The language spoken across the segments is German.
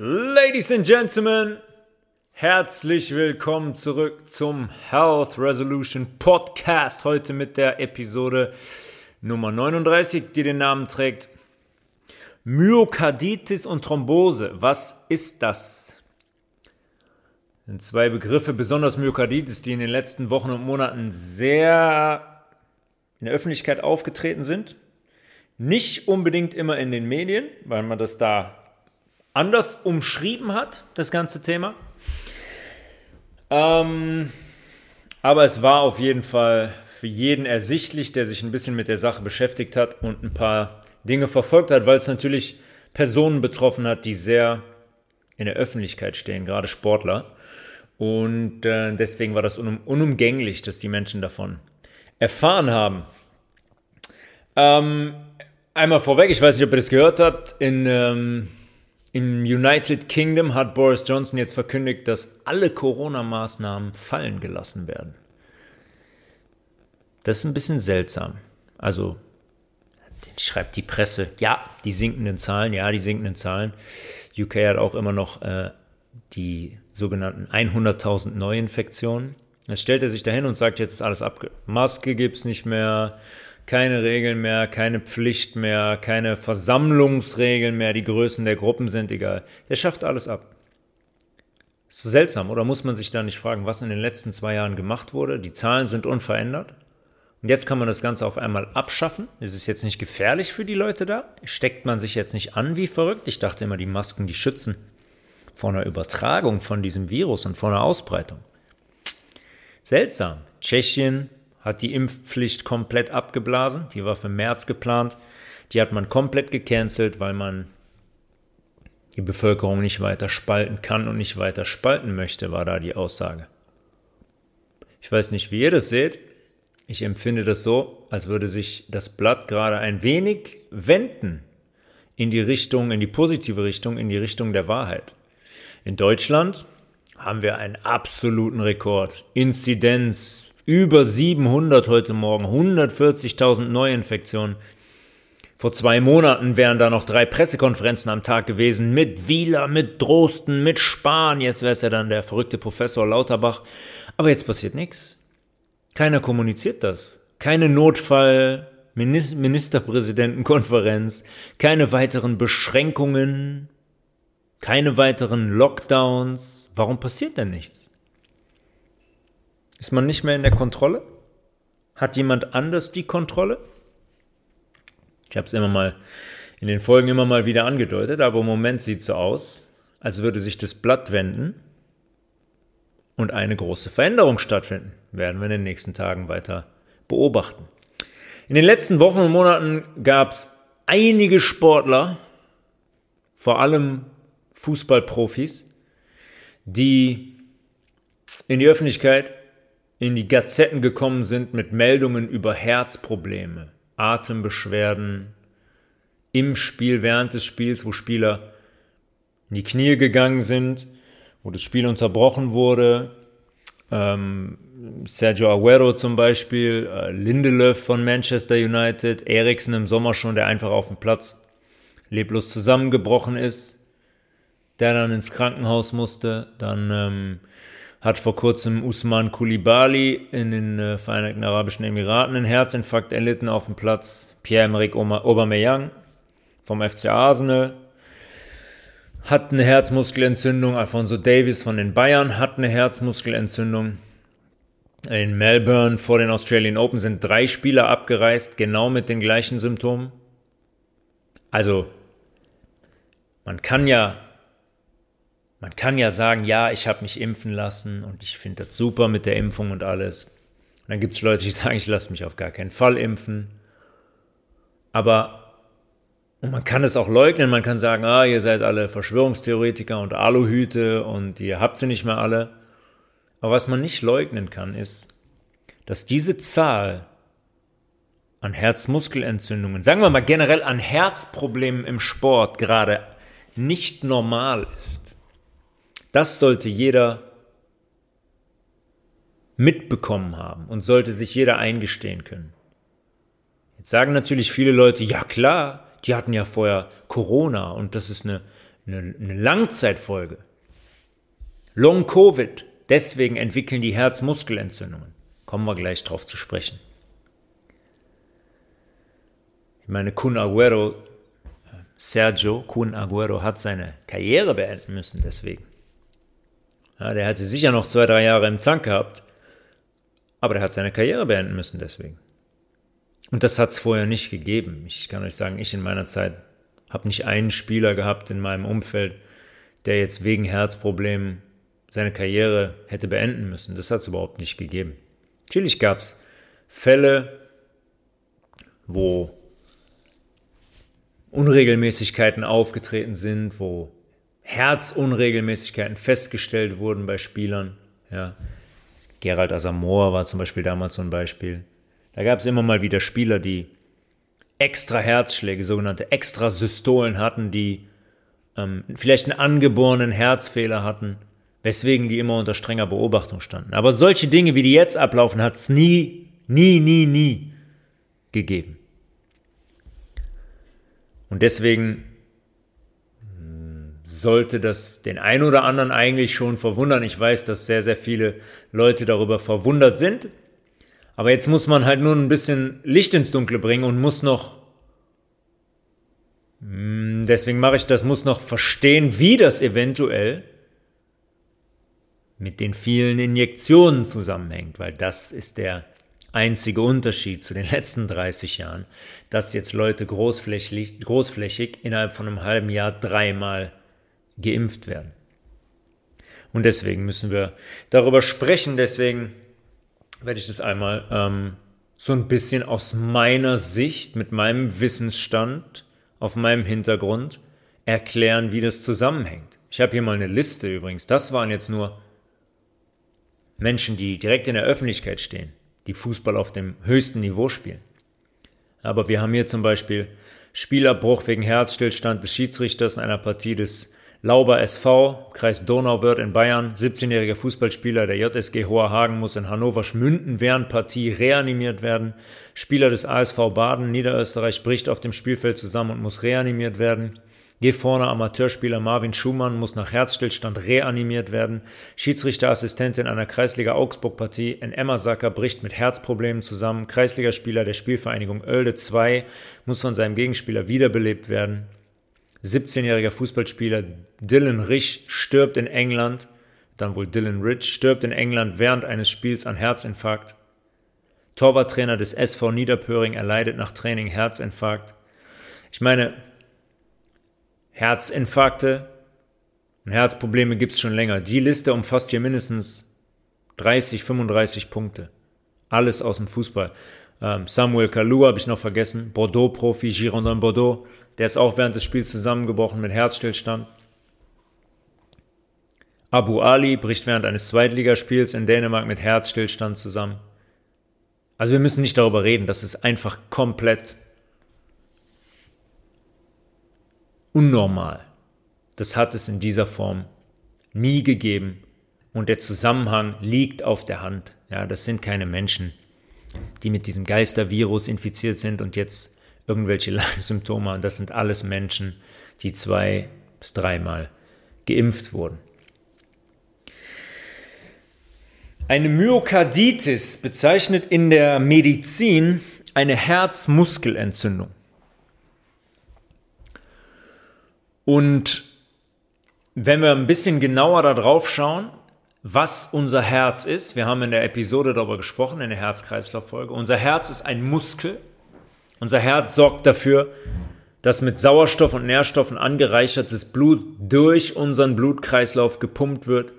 Ladies and Gentlemen, herzlich willkommen zurück zum Health Resolution Podcast. Heute mit der Episode Nummer 39, die den Namen trägt Myokarditis und Thrombose. Was ist das? das sind zwei Begriffe, besonders Myokarditis, die in den letzten Wochen und Monaten sehr in der Öffentlichkeit aufgetreten sind. Nicht unbedingt immer in den Medien, weil man das da anders umschrieben hat, das ganze Thema. Ähm, aber es war auf jeden Fall für jeden ersichtlich, der sich ein bisschen mit der Sache beschäftigt hat und ein paar Dinge verfolgt hat, weil es natürlich Personen betroffen hat, die sehr in der Öffentlichkeit stehen, gerade Sportler. Und äh, deswegen war das unum unumgänglich, dass die Menschen davon erfahren haben. Ähm, einmal vorweg, ich weiß nicht, ob ihr das gehört habt, in ähm, im United Kingdom hat Boris Johnson jetzt verkündigt, dass alle Corona-Maßnahmen fallen gelassen werden. Das ist ein bisschen seltsam. Also, schreibt die Presse, ja, die sinkenden Zahlen, ja, die sinkenden Zahlen. UK hat auch immer noch äh, die sogenannten 100.000 Neuinfektionen. Jetzt stellt er sich dahin und sagt, jetzt ist alles abge... Maske gibt es nicht mehr, keine Regeln mehr, keine Pflicht mehr, keine Versammlungsregeln mehr, die Größen der Gruppen sind egal. Der schafft alles ab. Ist seltsam, oder muss man sich da nicht fragen, was in den letzten zwei Jahren gemacht wurde? Die Zahlen sind unverändert. Und jetzt kann man das Ganze auf einmal abschaffen. Ist es jetzt nicht gefährlich für die Leute da? Steckt man sich jetzt nicht an wie verrückt? Ich dachte immer, die Masken, die schützen vor einer Übertragung von diesem Virus und vor einer Ausbreitung. Seltsam. Tschechien, hat die Impfpflicht komplett abgeblasen. Die war für März geplant. Die hat man komplett gecancelt, weil man die Bevölkerung nicht weiter spalten kann und nicht weiter spalten möchte, war da die Aussage. Ich weiß nicht, wie ihr das seht. Ich empfinde das so, als würde sich das Blatt gerade ein wenig wenden in die Richtung, in die positive Richtung, in die Richtung der Wahrheit. In Deutschland haben wir einen absoluten Rekord. Inzidenz über 700 heute Morgen, 140.000 Neuinfektionen. Vor zwei Monaten wären da noch drei Pressekonferenzen am Tag gewesen mit Wieler, mit Drosten, mit Spahn. Jetzt wäre es ja dann der verrückte Professor Lauterbach. Aber jetzt passiert nichts. Keiner kommuniziert das. Keine Notfall, Ministerpräsidentenkonferenz, keine weiteren Beschränkungen, keine weiteren Lockdowns. Warum passiert denn nichts? Ist man nicht mehr in der Kontrolle? Hat jemand anders die Kontrolle? Ich habe es immer mal in den Folgen immer mal wieder angedeutet, aber im Moment sieht es so aus, als würde sich das Blatt wenden und eine große Veränderung stattfinden. Werden wir in den nächsten Tagen weiter beobachten. In den letzten Wochen und Monaten gab es einige Sportler, vor allem Fußballprofis, die in die Öffentlichkeit in die Gazetten gekommen sind mit Meldungen über Herzprobleme, Atembeschwerden im Spiel, während des Spiels, wo Spieler in die Knie gegangen sind, wo das Spiel unterbrochen wurde. Ähm, Sergio Aguero zum Beispiel, äh, Lindelöf von Manchester United, Eriksen im Sommer schon, der einfach auf dem Platz leblos zusammengebrochen ist, der dann ins Krankenhaus musste, dann ähm, hat vor kurzem Usman Koulibaly in den äh, Vereinigten Arabischen Emiraten einen Herzinfarkt erlitten auf dem Platz. Pierre-Emerick Aubameyang vom FC Arsenal hat eine Herzmuskelentzündung. Alfonso Davis von den Bayern hat eine Herzmuskelentzündung. In Melbourne vor den Australian Open sind drei Spieler abgereist, genau mit den gleichen Symptomen. Also, man kann ja man kann ja sagen, ja, ich habe mich impfen lassen und ich finde das super mit der Impfung und alles. Und dann gibt es Leute, die sagen, ich lasse mich auf gar keinen Fall impfen. Aber und man kann es auch leugnen, man kann sagen, ah, ihr seid alle Verschwörungstheoretiker und Aluhüte und ihr habt sie nicht mehr alle. Aber was man nicht leugnen kann, ist, dass diese Zahl an Herzmuskelentzündungen, sagen wir mal generell an Herzproblemen im Sport gerade nicht normal ist. Das sollte jeder mitbekommen haben und sollte sich jeder eingestehen können. Jetzt sagen natürlich viele Leute, ja klar, die hatten ja vorher Corona und das ist eine eine, eine Langzeitfolge. Long Covid. Deswegen entwickeln die Herzmuskelentzündungen. Kommen wir gleich drauf zu sprechen. Ich meine, Kun Aguero, Sergio Kun Aguero hat seine Karriere beenden müssen deswegen. Ja, der hatte sicher noch zwei, drei Jahre im Tank gehabt, aber der hat seine Karriere beenden müssen deswegen. Und das hat es vorher nicht gegeben. Ich kann euch sagen, ich in meiner Zeit habe nicht einen Spieler gehabt in meinem Umfeld, der jetzt wegen Herzproblemen seine Karriere hätte beenden müssen. Das hat es überhaupt nicht gegeben. Natürlich gab es Fälle, wo Unregelmäßigkeiten aufgetreten sind, wo Herzunregelmäßigkeiten festgestellt wurden bei Spielern. Ja. Gerald Asamoah war zum Beispiel damals so ein Beispiel. Da gab es immer mal wieder Spieler, die extra Herzschläge, sogenannte Extrasystolen hatten, die ähm, vielleicht einen angeborenen Herzfehler hatten, weswegen die immer unter strenger Beobachtung standen. Aber solche Dinge, wie die jetzt ablaufen, hat es nie, nie, nie, nie gegeben. Und deswegen sollte das den einen oder anderen eigentlich schon verwundern. Ich weiß, dass sehr, sehr viele Leute darüber verwundert sind. Aber jetzt muss man halt nur ein bisschen Licht ins Dunkle bringen und muss noch, hm, deswegen mache ich das, muss noch verstehen, wie das eventuell mit den vielen Injektionen zusammenhängt, weil das ist der einzige Unterschied zu den letzten 30 Jahren, dass jetzt Leute großflächig, großflächig innerhalb von einem halben Jahr dreimal geimpft werden. Und deswegen müssen wir darüber sprechen. Deswegen werde ich das einmal ähm, so ein bisschen aus meiner Sicht, mit meinem Wissensstand, auf meinem Hintergrund erklären, wie das zusammenhängt. Ich habe hier mal eine Liste übrigens. Das waren jetzt nur Menschen, die direkt in der Öffentlichkeit stehen die Fußball auf dem höchsten Niveau spielen. Aber wir haben hier zum Beispiel Spielabbruch wegen Herzstillstand des Schiedsrichters in einer Partie des Lauber SV, Kreis Donauwörth in Bayern. 17-jähriger Fußballspieler der JSG Hoherhagen muss in Hannover Schmünden während Partie reanimiert werden. Spieler des ASV Baden Niederösterreich bricht auf dem Spielfeld zusammen und muss reanimiert werden. Geh vorne Amateurspieler Marvin Schumann muss nach Herzstillstand reanimiert werden. Schiedsrichterassistentin einer Kreisliga Augsburg-Partie in Emmersacker bricht mit Herzproblemen zusammen. Kreisligaspieler der Spielvereinigung Oelde 2 muss von seinem Gegenspieler wiederbelebt werden. 17-jähriger Fußballspieler Dylan Rich stirbt in England, dann wohl Dylan Rich, stirbt in England während eines Spiels an Herzinfarkt. Torwarttrainer des SV Niederpöring erleidet nach Training Herzinfarkt. Ich meine, Herzinfarkte und Herzprobleme gibt es schon länger. Die Liste umfasst hier mindestens 30, 35 Punkte. Alles aus dem Fußball. Ähm, Samuel Kalou habe ich noch vergessen, Bordeaux-Profi, Girondin Bordeaux, der ist auch während des Spiels zusammengebrochen mit Herzstillstand. Abu Ali bricht während eines Zweitligaspiels in Dänemark mit Herzstillstand zusammen. Also wir müssen nicht darüber reden, das ist einfach komplett unnormal. Das hat es in dieser Form nie gegeben und der Zusammenhang liegt auf der Hand. Ja, das sind keine Menschen, die mit diesem Geistervirus infiziert sind und jetzt irgendwelche Symptome haben. Das sind alles Menschen, die zwei bis dreimal geimpft wurden. Eine Myokarditis bezeichnet in der Medizin eine Herzmuskelentzündung. Und wenn wir ein bisschen genauer darauf schauen, was unser Herz ist, wir haben in der Episode darüber gesprochen, in der Herz-Kreislauf-Folge, unser Herz ist ein Muskel. Unser Herz sorgt dafür, dass mit Sauerstoff und Nährstoffen angereichertes Blut durch unseren Blutkreislauf gepumpt wird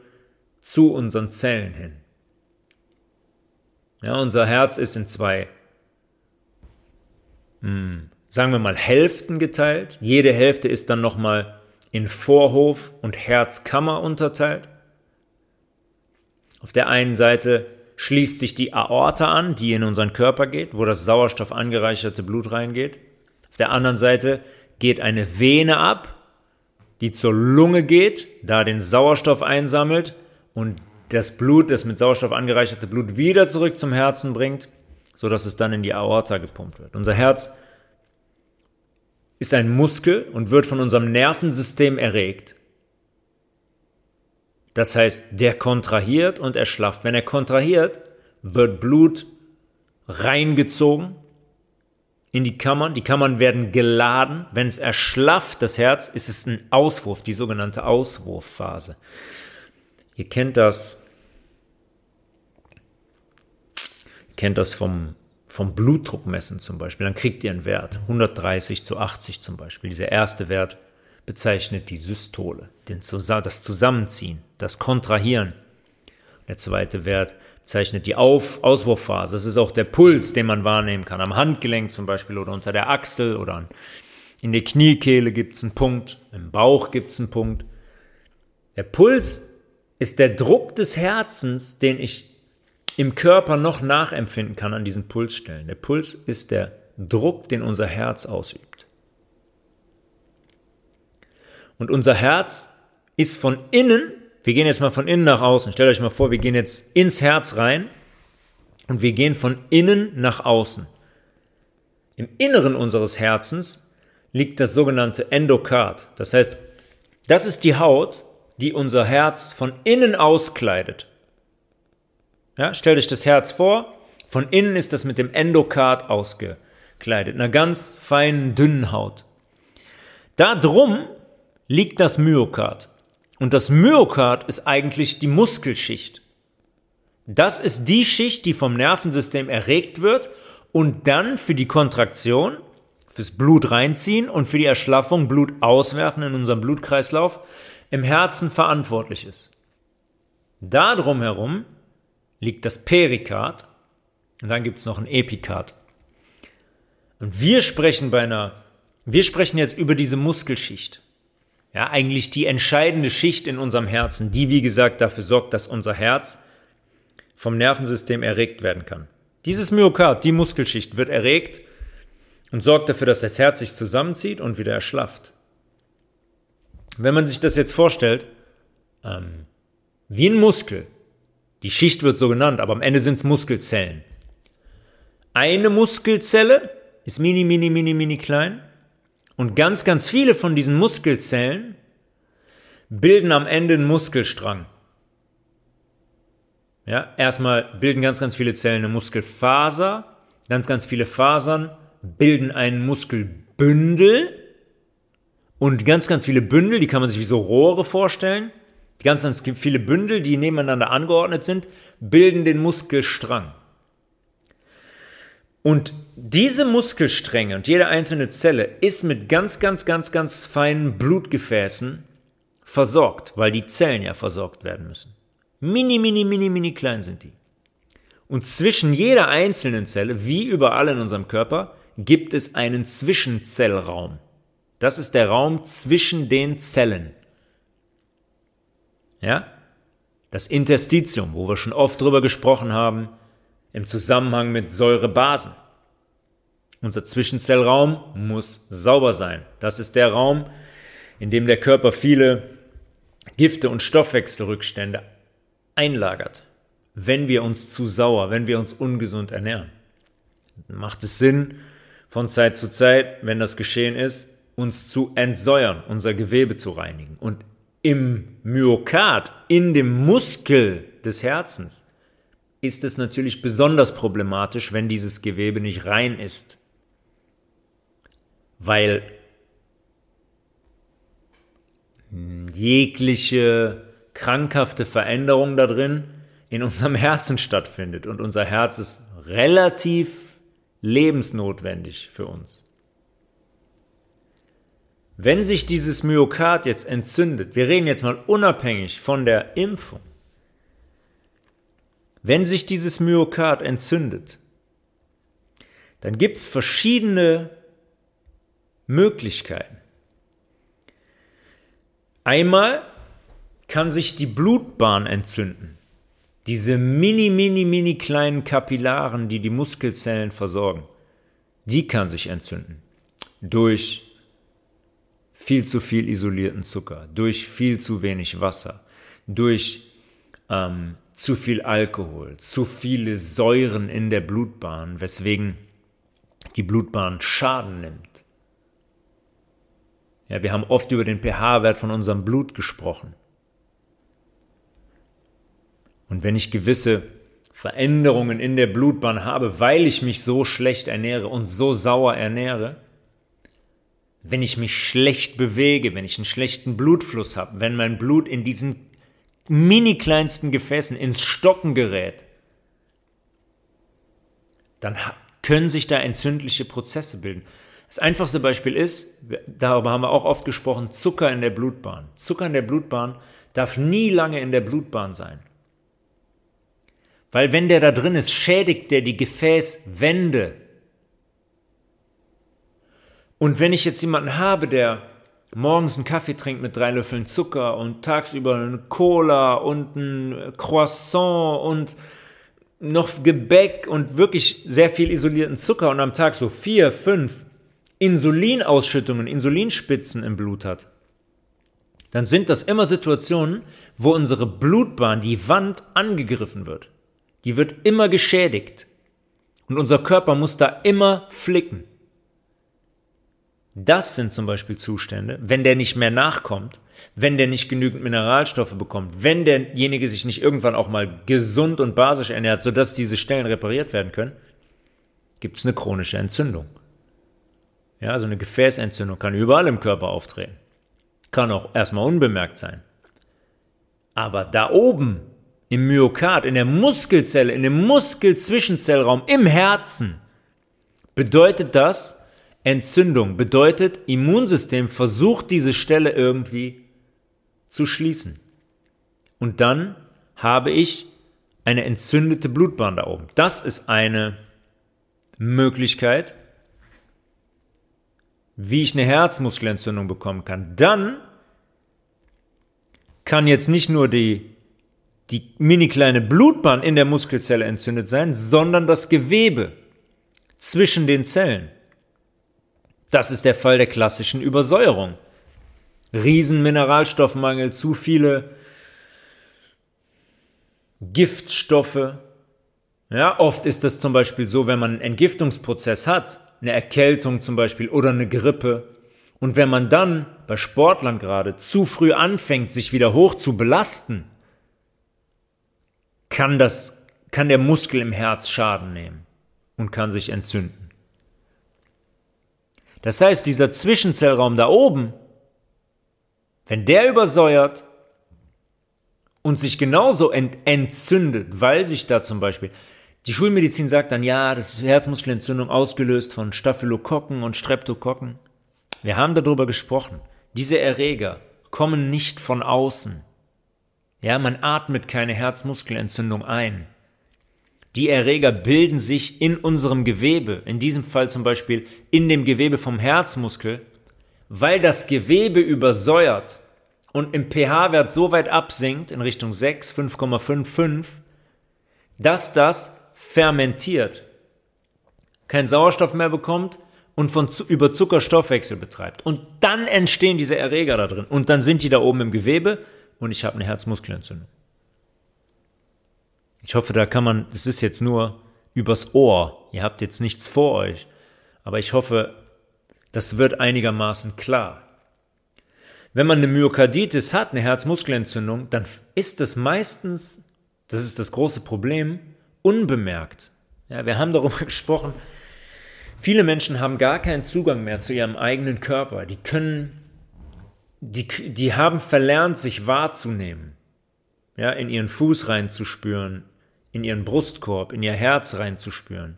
zu unseren Zellen hin. Ja, unser Herz ist in zwei hm, sagen wir mal, Hälften geteilt. Jede Hälfte ist dann nochmal in Vorhof und Herzkammer unterteilt. Auf der einen Seite schließt sich die Aorta an, die in unseren Körper geht, wo das Sauerstoff angereicherte Blut reingeht. Auf der anderen Seite geht eine Vene ab, die zur Lunge geht, da den Sauerstoff einsammelt und das Blut, das mit Sauerstoff angereicherte Blut wieder zurück zum Herzen bringt, sodass es dann in die Aorta gepumpt wird. Unser Herz ist ein Muskel und wird von unserem Nervensystem erregt. Das heißt, der kontrahiert und erschlafft. Wenn er kontrahiert, wird Blut reingezogen in die Kammern. Die Kammern werden geladen. Wenn es erschlafft, das Herz, ist es ein Auswurf, die sogenannte Auswurfphase. Ihr kennt das. Ihr kennt das vom, vom Blutdruckmessen zum Beispiel. Dann kriegt ihr einen Wert. 130 zu 80 zum Beispiel. Dieser erste Wert bezeichnet die Systole, das Zusammenziehen, das Kontrahieren. Der zweite Wert zeichnet die Auf Auswurfphase. Das ist auch der Puls, den man wahrnehmen kann. Am Handgelenk zum Beispiel oder unter der Achsel oder an, in der Kniekehle gibt es einen Punkt, im Bauch gibt es einen Punkt. Der Puls ist der Druck des Herzens, den ich im Körper noch nachempfinden kann an diesen Pulsstellen. Der Puls ist der Druck, den unser Herz ausübt. Und unser Herz ist von innen wir gehen jetzt mal von innen nach außen. Stellt euch mal vor, wir gehen jetzt ins Herz rein und wir gehen von innen nach außen. Im Inneren unseres Herzens liegt das sogenannte Endokard. Das heißt, das ist die Haut, die unser Herz von innen auskleidet. Ja, stellt euch das Herz vor, von innen ist das mit dem Endokard ausgekleidet, einer ganz feinen, dünnen Haut. Da drum liegt das Myokard. Und das Myokard ist eigentlich die Muskelschicht. Das ist die Schicht, die vom Nervensystem erregt wird und dann für die Kontraktion, fürs Blut reinziehen und für die Erschlaffung, Blut auswerfen in unserem Blutkreislauf im Herzen verantwortlich ist. Da drumherum liegt das Perikard und dann gibt es noch ein Epikard. Und wir sprechen bei einer, wir sprechen jetzt über diese Muskelschicht. Ja, eigentlich die entscheidende Schicht in unserem Herzen, die wie gesagt dafür sorgt, dass unser Herz vom Nervensystem erregt werden kann. Dieses Myokard, die Muskelschicht, wird erregt und sorgt dafür, dass das Herz sich zusammenzieht und wieder erschlafft. Wenn man sich das jetzt vorstellt, ähm, wie ein Muskel, die Schicht wird so genannt, aber am Ende sind es Muskelzellen. Eine Muskelzelle ist mini, mini, mini, mini klein und ganz, ganz viele von diesen Muskelzellen bilden am Ende einen Muskelstrang. Ja, erstmal bilden ganz, ganz viele Zellen eine Muskelfaser, ganz, ganz viele Fasern bilden ein Muskelbündel und ganz, ganz viele Bündel, die kann man sich wie so Rohre vorstellen. Ganz, ganz viele Bündel, die nebeneinander angeordnet sind, bilden den Muskelstrang. Und diese Muskelstränge und jede einzelne Zelle ist mit ganz, ganz, ganz, ganz feinen Blutgefäßen versorgt, weil die Zellen ja versorgt werden müssen. Mini, mini, mini, mini klein sind die. Und zwischen jeder einzelnen Zelle, wie überall in unserem Körper, gibt es einen Zwischenzellraum. Das ist der Raum zwischen den Zellen. Ja? Das Interstitium, wo wir schon oft drüber gesprochen haben, im Zusammenhang mit Säurebasen. Unser Zwischenzellraum muss sauber sein. Das ist der Raum, in dem der Körper viele Gifte und Stoffwechselrückstände einlagert, wenn wir uns zu sauer, wenn wir uns ungesund ernähren. Macht es Sinn, von Zeit zu Zeit, wenn das geschehen ist, uns zu entsäuern, unser Gewebe zu reinigen. Und im Myokard, in dem Muskel des Herzens, ist es natürlich besonders problematisch, wenn dieses Gewebe nicht rein ist. Weil jegliche krankhafte Veränderung da drin in unserem Herzen stattfindet. Und unser Herz ist relativ lebensnotwendig für uns. Wenn sich dieses Myokard jetzt entzündet, wir reden jetzt mal unabhängig von der Impfung, wenn sich dieses Myokard entzündet, dann gibt es verschiedene Möglichkeiten. Einmal kann sich die Blutbahn entzünden. Diese mini, mini, mini kleinen Kapillaren, die die Muskelzellen versorgen, die kann sich entzünden. Durch viel zu viel isolierten Zucker, durch viel zu wenig Wasser, durch ähm, zu viel Alkohol, zu viele Säuren in der Blutbahn, weswegen die Blutbahn Schaden nimmt. Ja, wir haben oft über den pH-Wert von unserem Blut gesprochen. Und wenn ich gewisse Veränderungen in der Blutbahn habe, weil ich mich so schlecht ernähre und so sauer ernähre, wenn ich mich schlecht bewege, wenn ich einen schlechten Blutfluss habe, wenn mein Blut in diesen mini kleinsten Gefäßen ins Stocken gerät, dann können sich da entzündliche Prozesse bilden. Das einfachste Beispiel ist, darüber haben wir auch oft gesprochen, Zucker in der Blutbahn. Zucker in der Blutbahn darf nie lange in der Blutbahn sein. Weil wenn der da drin ist, schädigt der die Gefäßwände. Und wenn ich jetzt jemanden habe, der morgens einen Kaffee trinkt mit drei Löffeln Zucker und tagsüber eine Cola und ein Croissant und noch Gebäck und wirklich sehr viel isolierten Zucker und am Tag so vier, fünf Insulinausschüttungen, Insulinspitzen im Blut hat, dann sind das immer Situationen, wo unsere Blutbahn, die Wand angegriffen wird. Die wird immer geschädigt. Und unser Körper muss da immer flicken. Das sind zum Beispiel Zustände, wenn der nicht mehr nachkommt, wenn der nicht genügend Mineralstoffe bekommt, wenn derjenige sich nicht irgendwann auch mal gesund und basisch ernährt, sodass diese Stellen repariert werden können, gibt es eine chronische Entzündung. Ja, also eine Gefäßentzündung kann überall im Körper auftreten. Kann auch erstmal unbemerkt sein. Aber da oben im Myokard, in der Muskelzelle, in dem Muskelzwischenzellraum, im Herzen, bedeutet das Entzündung, bedeutet Immunsystem versucht diese Stelle irgendwie zu schließen. Und dann habe ich eine entzündete Blutbahn da oben. Das ist eine Möglichkeit, wie ich eine Herzmuskelentzündung bekommen kann. Dann kann jetzt nicht nur die die mini kleine Blutbahn in der Muskelzelle entzündet sein, sondern das Gewebe zwischen den Zellen. Das ist der Fall der klassischen Übersäuerung. Riesenmineralstoffmangel, zu viele Giftstoffe. Ja, oft ist es zum Beispiel so, wenn man einen Entgiftungsprozess hat, eine Erkältung zum Beispiel oder eine Grippe, und wenn man dann bei Sportlern gerade zu früh anfängt, sich wieder hoch zu belasten, kann, das, kann der Muskel im Herz Schaden nehmen und kann sich entzünden. Das heißt, dieser Zwischenzellraum da oben, wenn der übersäuert und sich genauso ent entzündet, weil sich da zum Beispiel die Schulmedizin sagt dann, ja, das ist Herzmuskelentzündung ausgelöst von Staphylokokken und Streptokokken. Wir haben darüber gesprochen. Diese Erreger kommen nicht von außen. Ja, man atmet keine Herzmuskelentzündung ein. Die Erreger bilden sich in unserem Gewebe, in diesem Fall zum Beispiel in dem Gewebe vom Herzmuskel, weil das Gewebe übersäuert und im pH-Wert so weit absinkt, in Richtung 6, 5,55, dass das fermentiert, keinen Sauerstoff mehr bekommt und von über Zuckerstoffwechsel betreibt. Und dann entstehen diese Erreger da drin. Und dann sind die da oben im Gewebe und ich habe eine Herzmuskelentzündung. Ich hoffe, da kann man, es ist jetzt nur übers Ohr, ihr habt jetzt nichts vor euch, aber ich hoffe, das wird einigermaßen klar. Wenn man eine Myokarditis hat, eine Herzmuskelentzündung, dann ist das meistens, das ist das große Problem, unbemerkt. Ja, wir haben darüber gesprochen, viele Menschen haben gar keinen Zugang mehr zu ihrem eigenen Körper. Die können die, die haben verlernt, sich wahrzunehmen, ja, in ihren Fuß reinzuspüren, in ihren Brustkorb, in ihr Herz reinzuspüren.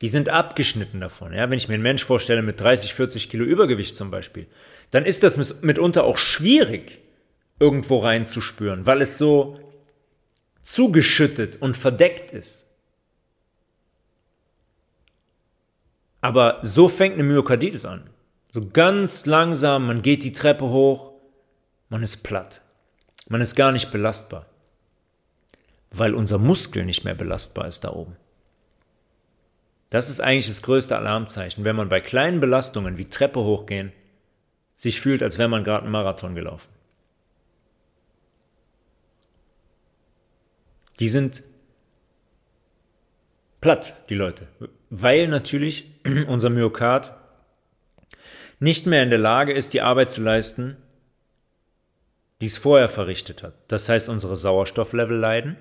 Die sind abgeschnitten davon. Ja? Wenn ich mir einen Mensch vorstelle mit 30, 40 Kilo Übergewicht zum Beispiel, dann ist das mitunter auch schwierig, irgendwo reinzuspüren, weil es so zugeschüttet und verdeckt ist. Aber so fängt eine Myokarditis an. So ganz langsam, man geht die Treppe hoch, man ist platt. Man ist gar nicht belastbar. Weil unser Muskel nicht mehr belastbar ist da oben. Das ist eigentlich das größte Alarmzeichen, wenn man bei kleinen Belastungen wie Treppe hochgehen sich fühlt, als wäre man gerade einen Marathon gelaufen. Die sind platt, die Leute, weil natürlich unser Myokard nicht mehr in der Lage ist, die Arbeit zu leisten, die es vorher verrichtet hat. Das heißt, unsere Sauerstofflevel leiden.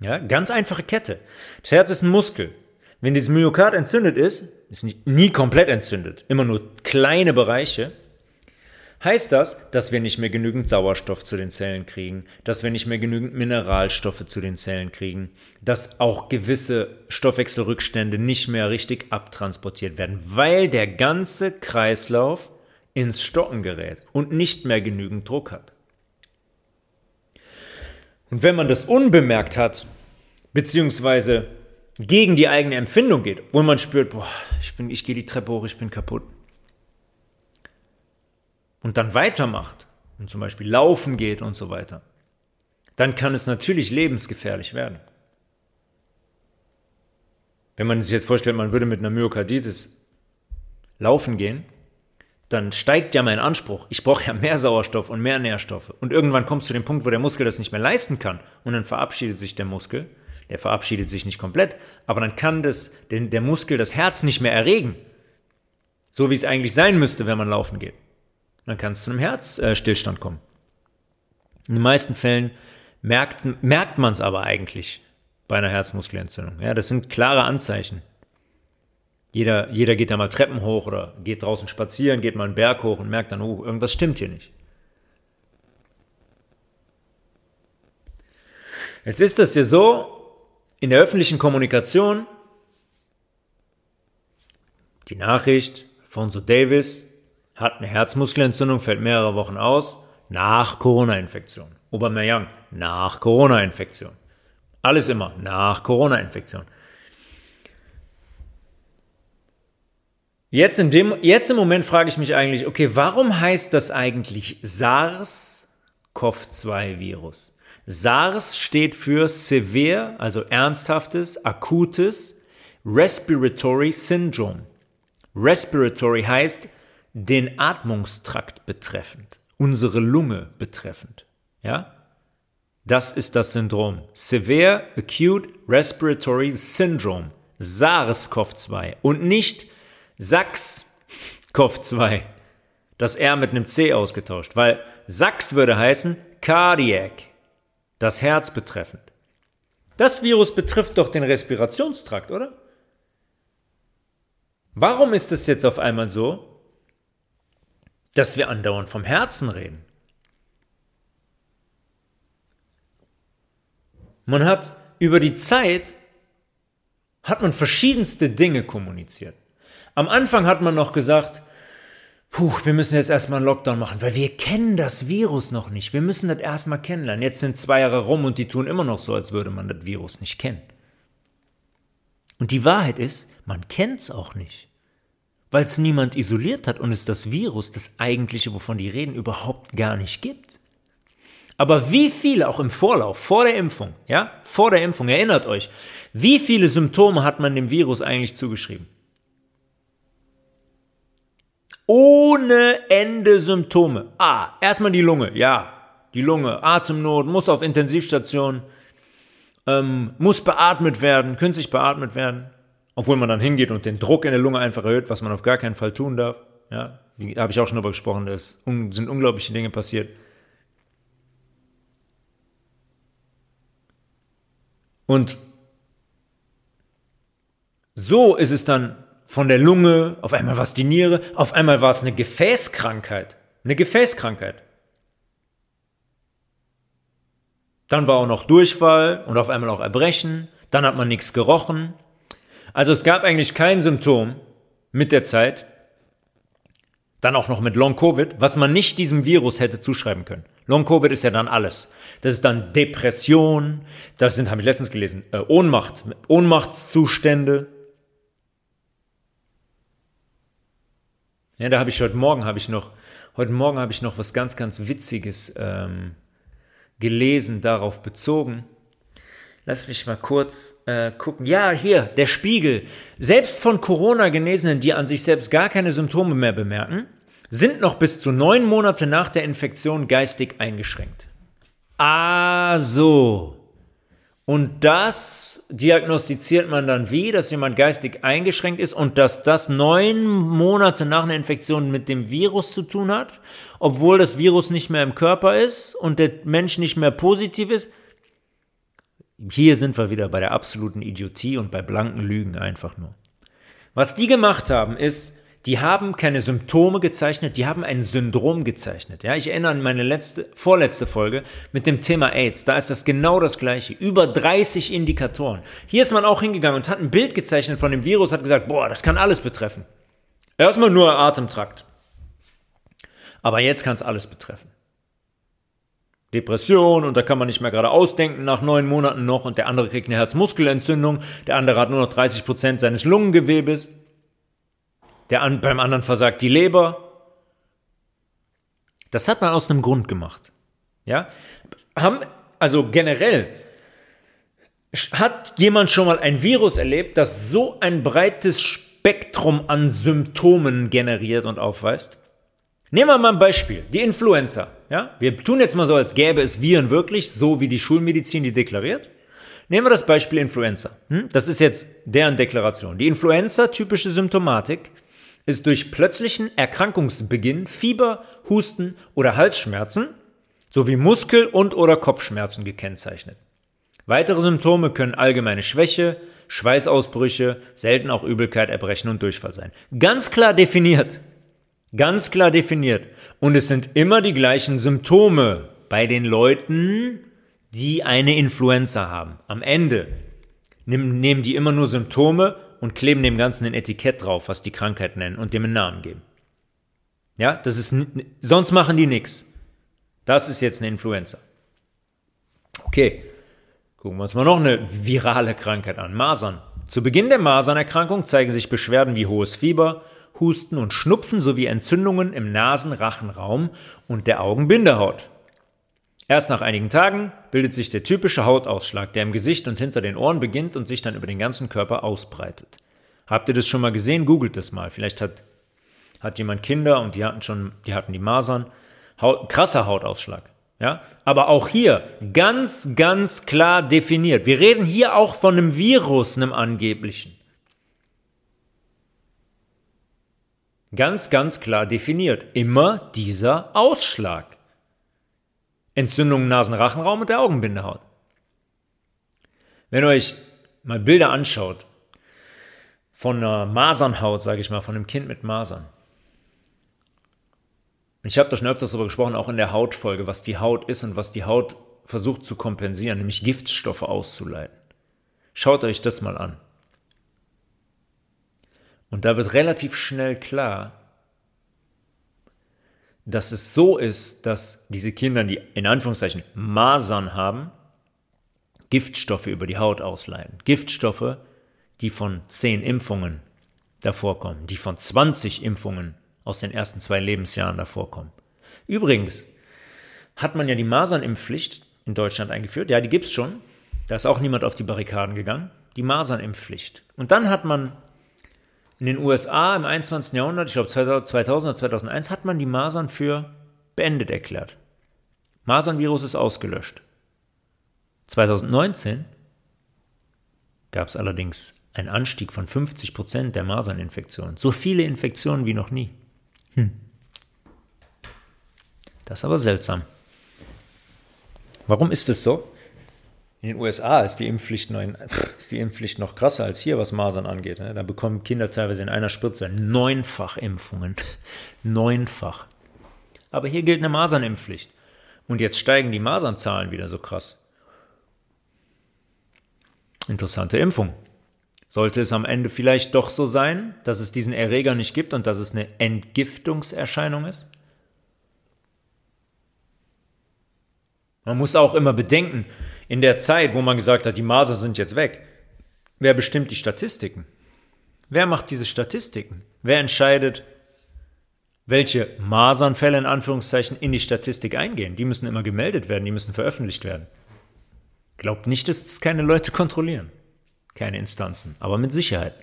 Ja, ganz einfache Kette. Das Herz ist ein Muskel. Wenn dieses Myokard entzündet ist, ist nie komplett entzündet, immer nur kleine Bereiche, heißt das, dass wir nicht mehr genügend Sauerstoff zu den Zellen kriegen, dass wir nicht mehr genügend Mineralstoffe zu den Zellen kriegen, dass auch gewisse Stoffwechselrückstände nicht mehr richtig abtransportiert werden, weil der ganze Kreislauf ins Stocken gerät und nicht mehr genügend Druck hat. Und wenn man das unbemerkt hat, beziehungsweise gegen die eigene Empfindung geht, wo man spürt, boah, ich, bin, ich gehe die Treppe hoch, ich bin kaputt. Und dann weitermacht und zum Beispiel laufen geht und so weiter, dann kann es natürlich lebensgefährlich werden. Wenn man sich jetzt vorstellt, man würde mit einer Myokarditis laufen gehen, dann steigt ja mein Anspruch. Ich brauche ja mehr Sauerstoff und mehr Nährstoffe. Und irgendwann kommt es zu dem Punkt, wo der Muskel das nicht mehr leisten kann. Und dann verabschiedet sich der Muskel der verabschiedet sich nicht komplett, aber dann kann das, den, der Muskel das Herz nicht mehr erregen. So wie es eigentlich sein müsste, wenn man laufen geht. Dann kann es zu einem Herzstillstand kommen. In den meisten Fällen merkt, merkt man es aber eigentlich bei einer Herzmuskelentzündung. Ja, das sind klare Anzeichen. Jeder, jeder geht da mal Treppen hoch oder geht draußen spazieren, geht mal einen Berg hoch und merkt dann, oh, irgendwas stimmt hier nicht. Jetzt ist das ja so, in der öffentlichen Kommunikation die Nachricht, Alfonso Davis hat eine Herzmuskelentzündung, fällt mehrere Wochen aus, nach Corona-Infektion. Aubameyang, nach Corona-Infektion. Alles immer nach Corona-Infektion. Jetzt, in dem, jetzt im Moment frage ich mich eigentlich, okay, warum heißt das eigentlich SARS-CoV-2-Virus? SARS steht für Severe, also ernsthaftes, akutes Respiratory Syndrome. Respiratory heißt den Atmungstrakt betreffend, unsere Lunge betreffend. Ja? Das ist das Syndrom. Severe Acute Respiratory Syndrome. SARS-CoV-2 und nicht SARS-CoV-2. Das R mit einem C ausgetauscht, weil SARS würde heißen Cardiac das Herz betreffend. Das Virus betrifft doch den Respirationstrakt, oder? Warum ist es jetzt auf einmal so, dass wir andauernd vom Herzen reden? Man hat über die Zeit hat man verschiedenste Dinge kommuniziert. Am Anfang hat man noch gesagt, puh, wir müssen jetzt erstmal einen Lockdown machen, weil wir kennen das Virus noch nicht. Wir müssen das erstmal kennenlernen. Jetzt sind zwei Jahre rum und die tun immer noch so, als würde man das Virus nicht kennen. Und die Wahrheit ist, man kennt es auch nicht. Weil es niemand isoliert hat und es das Virus, das eigentliche, wovon die reden, überhaupt gar nicht gibt. Aber wie viele auch im Vorlauf, vor der Impfung, ja, vor der Impfung, erinnert euch, wie viele Symptome hat man dem Virus eigentlich zugeschrieben? Ohne Ende Symptome. Ah, erstmal die Lunge, ja, die Lunge, Atemnot, muss auf Intensivstation, ähm, muss beatmet werden, künstlich beatmet werden. Obwohl man dann hingeht und den Druck in der Lunge einfach erhöht, was man auf gar keinen Fall tun darf. Ja, wie habe ich auch schon darüber gesprochen, da sind unglaubliche Dinge passiert. Und so ist es dann von der Lunge, auf einmal war es die Niere, auf einmal war es eine Gefäßkrankheit. Eine Gefäßkrankheit. Dann war auch noch Durchfall und auf einmal auch Erbrechen. Dann hat man nichts gerochen. Also es gab eigentlich kein Symptom mit der Zeit, dann auch noch mit Long-Covid, was man nicht diesem Virus hätte zuschreiben können. Long-Covid ist ja dann alles. Das ist dann Depression, das sind, habe ich letztens gelesen, äh, Ohnmacht, Ohnmachtszustände, Ja, da habe ich heute Morgen habe ich noch, heute Morgen habe ich noch was ganz, ganz Witziges ähm, gelesen, darauf bezogen. Lass mich mal kurz äh, gucken. Ja, hier, der Spiegel. Selbst von Corona-Genesenen, die an sich selbst gar keine Symptome mehr bemerken, sind noch bis zu neun Monate nach der Infektion geistig eingeschränkt. Ah, so. Und das diagnostiziert man dann wie, dass jemand geistig eingeschränkt ist und dass das neun Monate nach einer Infektion mit dem Virus zu tun hat, obwohl das Virus nicht mehr im Körper ist und der Mensch nicht mehr positiv ist. Hier sind wir wieder bei der absoluten Idiotie und bei blanken Lügen einfach nur. Was die gemacht haben, ist, die haben keine Symptome gezeichnet, die haben ein Syndrom gezeichnet. Ja, ich erinnere an meine letzte, vorletzte Folge mit dem Thema AIDS. Da ist das genau das Gleiche. Über 30 Indikatoren. Hier ist man auch hingegangen und hat ein Bild gezeichnet von dem Virus, hat gesagt, boah, das kann alles betreffen. Erstmal nur Atemtrakt. Aber jetzt kann es alles betreffen. Depression und da kann man nicht mehr gerade ausdenken nach neun Monaten noch und der andere kriegt eine Herzmuskelentzündung, der andere hat nur noch 30 Prozent seines Lungengewebes der an, beim anderen versagt die Leber. Das hat man aus einem Grund gemacht. Ja? Haben, also generell, hat jemand schon mal ein Virus erlebt, das so ein breites Spektrum an Symptomen generiert und aufweist? Nehmen wir mal ein Beispiel, die Influenza. Ja? Wir tun jetzt mal so, als gäbe es Viren wirklich, so wie die Schulmedizin die deklariert. Nehmen wir das Beispiel Influenza. Hm? Das ist jetzt deren Deklaration. Die Influenza-typische Symptomatik ist durch plötzlichen Erkrankungsbeginn Fieber, Husten oder Halsschmerzen sowie Muskel- und oder Kopfschmerzen gekennzeichnet. Weitere Symptome können allgemeine Schwäche, Schweißausbrüche, selten auch Übelkeit, Erbrechen und Durchfall sein. Ganz klar definiert. Ganz klar definiert. Und es sind immer die gleichen Symptome bei den Leuten, die eine Influenza haben. Am Ende nehmen die immer nur Symptome und kleben dem Ganzen ein Etikett drauf, was die Krankheit nennen und dem einen Namen geben. Ja, das ist, sonst machen die nichts. Das ist jetzt eine Influenza. Okay, gucken wir uns mal noch eine virale Krankheit an. Masern. Zu Beginn der Masernerkrankung zeigen sich Beschwerden wie hohes Fieber, Husten und Schnupfen sowie Entzündungen im Nasen-Rachenraum und der Augenbindehaut. Erst nach einigen Tagen bildet sich der typische Hautausschlag, der im Gesicht und hinter den Ohren beginnt und sich dann über den ganzen Körper ausbreitet. Habt ihr das schon mal gesehen? Googelt das mal. Vielleicht hat, hat jemand Kinder und die hatten schon, die hatten die Masern. Haut, krasser Hautausschlag. Ja? Aber auch hier ganz, ganz klar definiert. Wir reden hier auch von einem Virus, einem angeblichen. Ganz, ganz klar definiert. Immer dieser Ausschlag. Entzündung Nasenrachenraum und der Augenbindehaut. Wenn ihr euch mal Bilder anschaut von einer Masernhaut, sage ich mal, von einem Kind mit Masern. Ich habe da schon öfters darüber gesprochen, auch in der Hautfolge, was die Haut ist und was die Haut versucht zu kompensieren, nämlich Giftstoffe auszuleiten. Schaut euch das mal an. Und da wird relativ schnell klar, dass es so ist, dass diese Kinder, die in Anführungszeichen Masern haben, Giftstoffe über die Haut ausleiten. Giftstoffe, die von 10 Impfungen davor kommen, die von 20 Impfungen aus den ersten zwei Lebensjahren davor kommen. Übrigens hat man ja die Masernimpfpflicht in Deutschland eingeführt. Ja, die gibt es schon. Da ist auch niemand auf die Barrikaden gegangen. Die Masernimpfpflicht. Und dann hat man in den USA im 21. Jahrhundert, ich glaube 2000 oder 2001, hat man die Masern für beendet erklärt. Masernvirus ist ausgelöscht. 2019 gab es allerdings einen Anstieg von 50 Prozent der Maserninfektionen. So viele Infektionen wie noch nie. Hm. Das ist aber seltsam. Warum ist es so? In den USA ist die Impfpflicht noch, ist die Impfpflicht noch krasser als hier, was Masern angeht. Ne? Da bekommen Kinder teilweise in einer Spritze neunfach Impfungen. neunfach. Aber hier gilt eine Masernimpfpflicht. Und jetzt steigen die Masernzahlen wieder so krass. Interessante Impfung. Sollte es am Ende vielleicht doch so sein, dass es diesen Erreger nicht gibt und dass es eine Entgiftungserscheinung ist? Man muss auch immer bedenken, in der Zeit, wo man gesagt hat, die Maser sind jetzt weg, wer bestimmt die Statistiken? Wer macht diese Statistiken? Wer entscheidet, welche Masernfälle in Anführungszeichen in die Statistik eingehen? Die müssen immer gemeldet werden, die müssen veröffentlicht werden. Glaubt nicht, dass das keine Leute kontrollieren. Keine Instanzen, aber mit Sicherheit,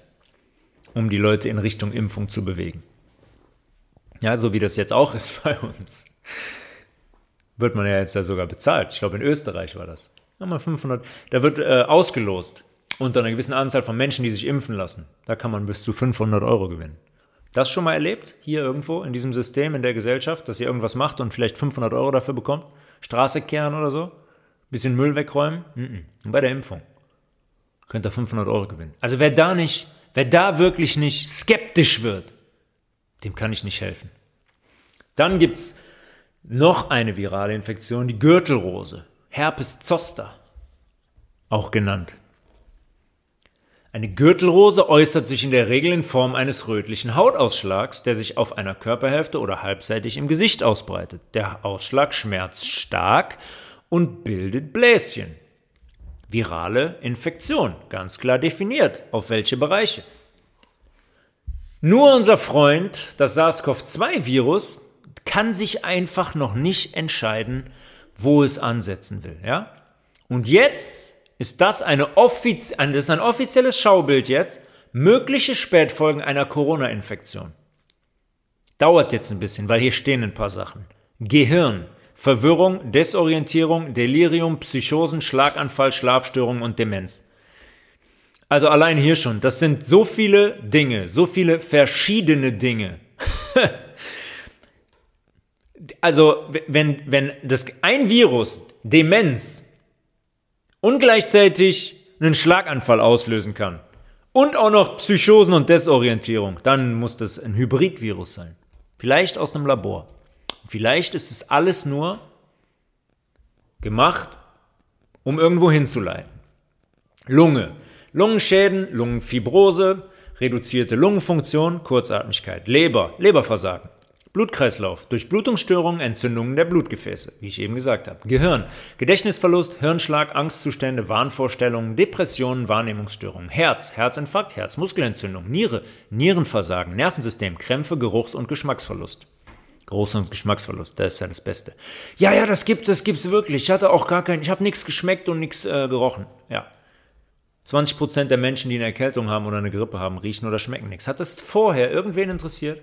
um die Leute in Richtung Impfung zu bewegen. Ja, so wie das jetzt auch ist bei uns. Wird man ja jetzt ja sogar bezahlt. Ich glaube, in Österreich war das mal 500, da wird äh, ausgelost unter einer gewissen Anzahl von Menschen, die sich impfen lassen. Da kann man bis zu 500 Euro gewinnen. Das schon mal erlebt, hier irgendwo in diesem System, in der Gesellschaft, dass ihr irgendwas macht und vielleicht 500 Euro dafür bekommt? Straße kehren oder so? Bisschen Müll wegräumen? -mm. Und bei der Impfung könnt ihr 500 Euro gewinnen. Also wer da nicht, wer da wirklich nicht skeptisch wird, dem kann ich nicht helfen. Dann gibt es noch eine virale Infektion, die Gürtelrose, Herpes zoster, auch genannt. Eine Gürtelrose äußert sich in der Regel in Form eines rötlichen Hautausschlags, der sich auf einer Körperhälfte oder halbseitig im Gesicht ausbreitet. Der Ausschlag schmerzt stark und bildet Bläschen. Virale Infektion, ganz klar definiert, auf welche Bereiche. Nur unser Freund, das SARS-CoV-2-Virus, kann sich einfach noch nicht entscheiden, wo es ansetzen will. Ja? Und jetzt ist das, eine offiz das ist ein offizielles Schaubild jetzt, mögliche Spätfolgen einer Corona-Infektion. Dauert jetzt ein bisschen, weil hier stehen ein paar Sachen. Gehirn, Verwirrung, Desorientierung, Delirium, Psychosen, Schlaganfall, Schlafstörungen und Demenz. Also allein hier schon, das sind so viele Dinge, so viele verschiedene Dinge. also wenn, wenn das ein Virus, Demenz, und gleichzeitig einen Schlaganfall auslösen kann und auch noch Psychosen und Desorientierung, dann muss das ein Hybridvirus sein. Vielleicht aus einem Labor. Vielleicht ist es alles nur gemacht, um irgendwo hinzuleiten. Lunge. Lungenschäden, Lungenfibrose, reduzierte Lungenfunktion, Kurzatmigkeit. Leber, Leberversagen. Blutkreislauf, Durchblutungsstörungen, Entzündungen der Blutgefäße, wie ich eben gesagt habe. Gehirn, Gedächtnisverlust, Hirnschlag, Angstzustände, Wahnvorstellungen, Depressionen, Wahrnehmungsstörungen. Herz, Herzinfarkt, Herzmuskelentzündung, Niere, Nierenversagen, Nervensystem, Krämpfe, Geruchs- und Geschmacksverlust. Geruchs- und Geschmacksverlust, das ist ja das Beste. Ja, ja, das gibt das gibt's wirklich. Ich hatte auch gar keinen, ich habe nichts geschmeckt und nichts äh, gerochen. Ja. 20% der Menschen, die eine Erkältung haben oder eine Grippe haben, riechen oder schmecken nichts. Hat das vorher irgendwen interessiert?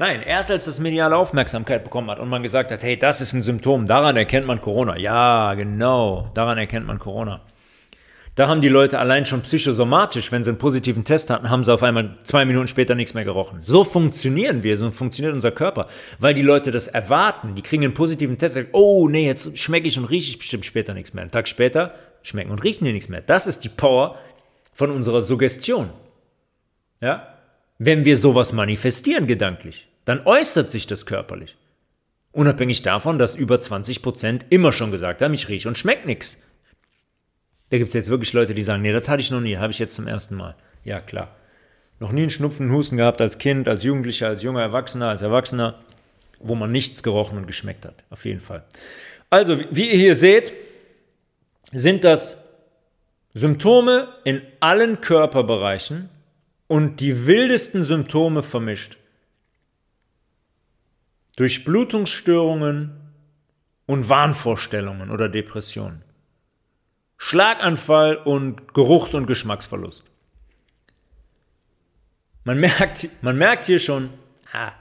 Nein, erst als das mediale Aufmerksamkeit bekommen hat und man gesagt hat, hey, das ist ein Symptom, daran erkennt man Corona. Ja, genau, daran erkennt man Corona. Da haben die Leute allein schon psychosomatisch, wenn sie einen positiven Test hatten, haben sie auf einmal zwei Minuten später nichts mehr gerochen. So funktionieren wir, so funktioniert unser Körper, weil die Leute das erwarten. Die kriegen einen positiven Test, sagen, oh nee, jetzt schmecke ich und rieche ich bestimmt später nichts mehr. Einen Tag später schmecken und riechen die nichts mehr. Das ist die Power von unserer Suggestion. Ja? Wenn wir sowas manifestieren gedanklich dann äußert sich das körperlich. Unabhängig davon, dass über 20% immer schon gesagt haben, ich rieche und schmeckt nichts. Da gibt es jetzt wirklich Leute, die sagen, nee, das hatte ich noch nie, habe ich jetzt zum ersten Mal. Ja, klar. Noch nie einen Schnupfen, einen Husten gehabt als Kind, als Jugendlicher, als junger Erwachsener, als Erwachsener, wo man nichts gerochen und geschmeckt hat. Auf jeden Fall. Also, wie ihr hier seht, sind das Symptome in allen Körperbereichen und die wildesten Symptome vermischt. Durchblutungsstörungen und Wahnvorstellungen oder Depressionen. Schlaganfall und Geruchs- und Geschmacksverlust. Man merkt, man merkt hier schon, ah,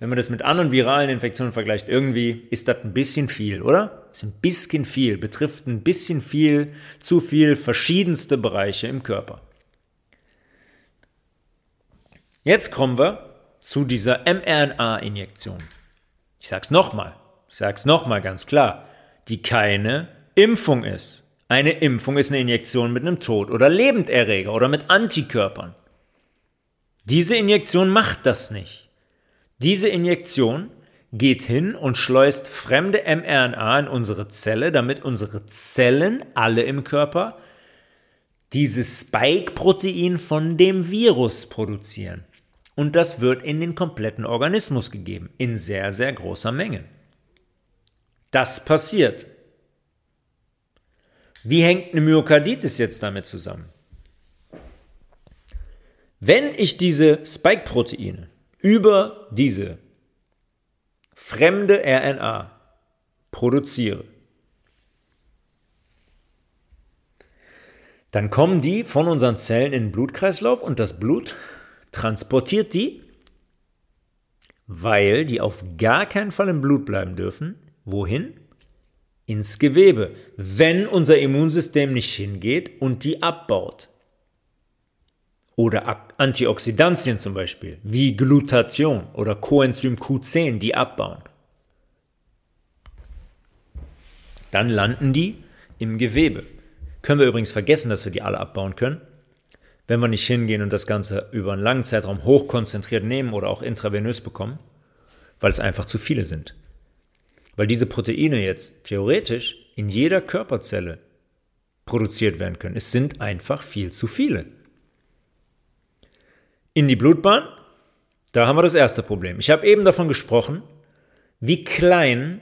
wenn man das mit anderen viralen Infektionen vergleicht, irgendwie ist das ein bisschen viel, oder? Ist ein bisschen viel, betrifft ein bisschen viel, zu viel verschiedenste Bereiche im Körper. Jetzt kommen wir zu dieser mRNA-Injektion ich sag's nochmal, ich sag's nochmal ganz klar, die keine Impfung ist. Eine Impfung ist eine Injektion mit einem Tod- oder Lebenderreger oder mit Antikörpern. Diese Injektion macht das nicht. Diese Injektion geht hin und schleust fremde mRNA in unsere Zelle, damit unsere Zellen, alle im Körper, dieses Spike-Protein von dem Virus produzieren. Und das wird in den kompletten Organismus gegeben, in sehr, sehr großer Menge. Das passiert. Wie hängt eine Myokarditis jetzt damit zusammen? Wenn ich diese Spike-Proteine über diese fremde RNA produziere, dann kommen die von unseren Zellen in den Blutkreislauf und das Blut transportiert die, weil die auf gar keinen Fall im Blut bleiben dürfen. Wohin? ins Gewebe, wenn unser Immunsystem nicht hingeht und die abbaut. Oder Antioxidantien zum Beispiel, wie Glutation oder Coenzym Q10, die abbauen. Dann landen die im Gewebe. Können wir übrigens vergessen, dass wir die alle abbauen können, wenn wir nicht hingehen und das Ganze über einen langen Zeitraum hochkonzentriert nehmen oder auch intravenös bekommen, weil es einfach zu viele sind. Weil diese Proteine jetzt theoretisch in jeder Körperzelle produziert werden können. Es sind einfach viel zu viele. In die Blutbahn, da haben wir das erste Problem. Ich habe eben davon gesprochen, wie klein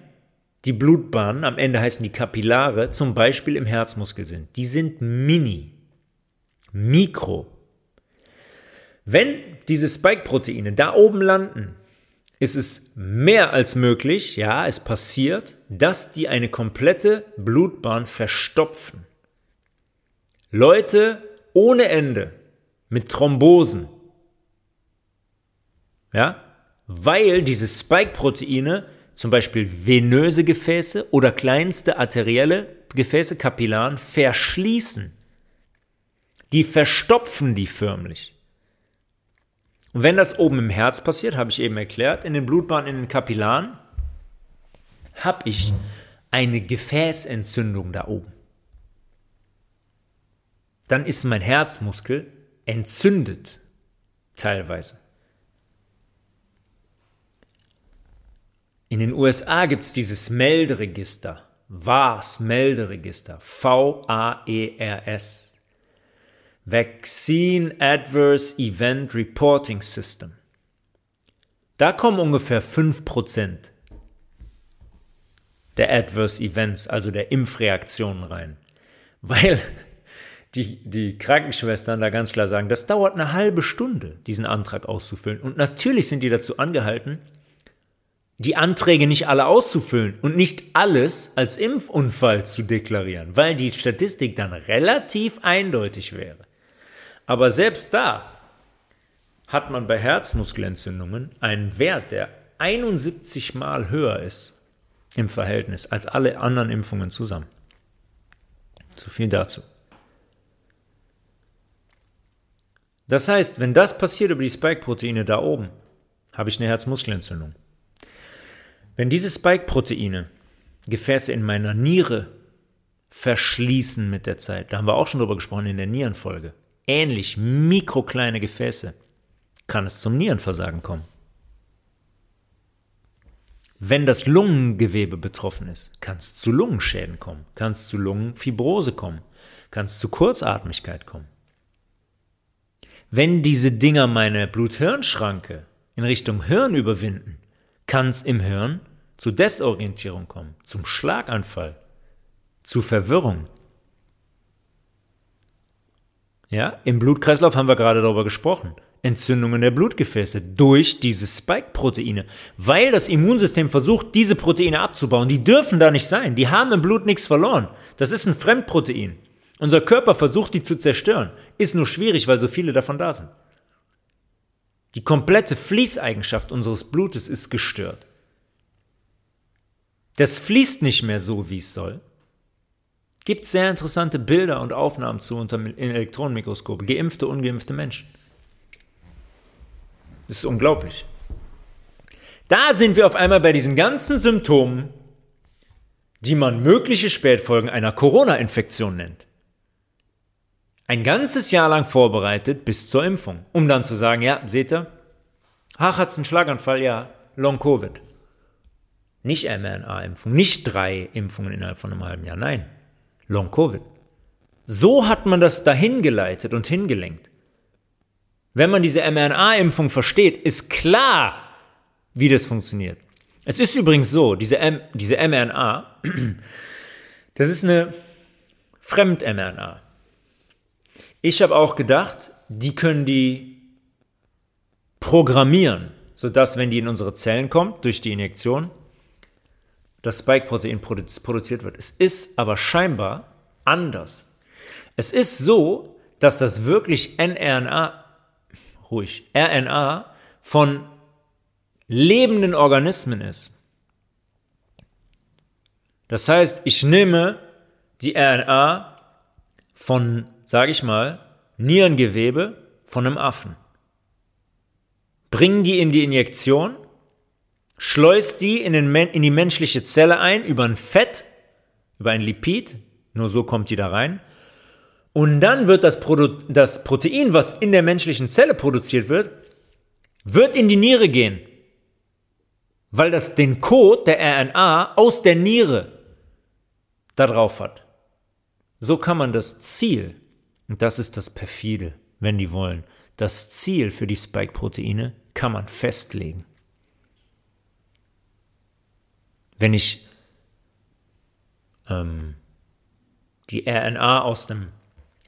die Blutbahnen, am Ende heißen die Kapillare, zum Beispiel im Herzmuskel sind. Die sind mini, mikro. Wenn diese Spike-Proteine da oben landen, ist es mehr als möglich, ja, es passiert, dass die eine komplette Blutbahn verstopfen. Leute ohne Ende mit Thrombosen, ja, weil diese Spike-Proteine zum Beispiel venöse Gefäße oder kleinste arterielle Gefäße, Kapillaren, verschließen. Die verstopfen die förmlich. Und wenn das oben im Herz passiert, habe ich eben erklärt, in den Blutbahnen, in den Kapillaren, habe ich eine Gefäßentzündung da oben. Dann ist mein Herzmuskel entzündet, teilweise. In den USA gibt es dieses Melderegister, VARS, Melderegister, V-A-E-R-S, Vaccine Adverse Event Reporting System. Da kommen ungefähr 5% der Adverse Events, also der Impfreaktionen rein. Weil die, die Krankenschwestern da ganz klar sagen, das dauert eine halbe Stunde, diesen Antrag auszufüllen. Und natürlich sind die dazu angehalten, die Anträge nicht alle auszufüllen und nicht alles als Impfunfall zu deklarieren, weil die Statistik dann relativ eindeutig wäre. Aber selbst da hat man bei Herzmuskelentzündungen einen Wert, der 71 mal höher ist im Verhältnis als alle anderen Impfungen zusammen. Zu viel dazu. Das heißt, wenn das passiert über die Spike-Proteine da oben, habe ich eine Herzmuskelentzündung. Wenn diese Spike-Proteine Gefäße in meiner Niere verschließen mit der Zeit, da haben wir auch schon drüber gesprochen in der Nierenfolge, ähnlich mikrokleine Gefäße, kann es zum Nierenversagen kommen. Wenn das Lungengewebe betroffen ist, kann es zu Lungenschäden kommen, kann es zu Lungenfibrose kommen, kann es zu Kurzatmigkeit kommen. Wenn diese Dinger meine Blut-Hirn-Schranke in Richtung Hirn überwinden, kann es im Hirn zu Desorientierung kommen, zum Schlaganfall, zu Verwirrung. Ja, im Blutkreislauf haben wir gerade darüber gesprochen. Entzündungen der Blutgefäße durch diese Spike-Proteine, weil das Immunsystem versucht, diese Proteine abzubauen. Die dürfen da nicht sein. Die haben im Blut nichts verloren. Das ist ein Fremdprotein. Unser Körper versucht, die zu zerstören. Ist nur schwierig, weil so viele davon da sind. Die komplette Fließeigenschaft unseres Blutes ist gestört. Das fließt nicht mehr so, wie es soll. Gibt sehr interessante Bilder und Aufnahmen zu unter in Elektronenmikroskop. Geimpfte, ungeimpfte Menschen. Das ist unglaublich. Da sind wir auf einmal bei diesen ganzen Symptomen, die man mögliche Spätfolgen einer Corona-Infektion nennt. Ein ganzes Jahr lang vorbereitet bis zur Impfung, um dann zu sagen, ja, seht ihr, ach, hat's einen Schlaganfall, ja, Long-Covid. Nicht mRNA-Impfung, nicht drei Impfungen innerhalb von einem halben Jahr, nein, Long-Covid. So hat man das dahin geleitet und hingelenkt. Wenn man diese mRNA-Impfung versteht, ist klar, wie das funktioniert. Es ist übrigens so, diese, M diese mRNA, das ist eine Fremd-mRNA. Ich habe auch gedacht, die können die programmieren, sodass, wenn die in unsere Zellen kommt, durch die Injektion, das Spike-Protein produziert wird. Es ist aber scheinbar anders. Es ist so, dass das wirklich nRNA, ruhig, RNA von lebenden Organismen ist. Das heißt, ich nehme die RNA von, sage ich mal, Nierengewebe von einem Affen, bringe die in die Injektion, schleus die in, den, in die menschliche Zelle ein über ein Fett, über ein Lipid, nur so kommt die da rein, und dann wird das, Produ das Protein, was in der menschlichen Zelle produziert wird, wird in die Niere gehen, weil das den Code der RNA aus der Niere da drauf hat. So kann man das Ziel, und das ist das perfide, wenn die wollen, das Ziel für die Spike-Proteine kann man festlegen. Wenn ich ähm, die RNA aus dem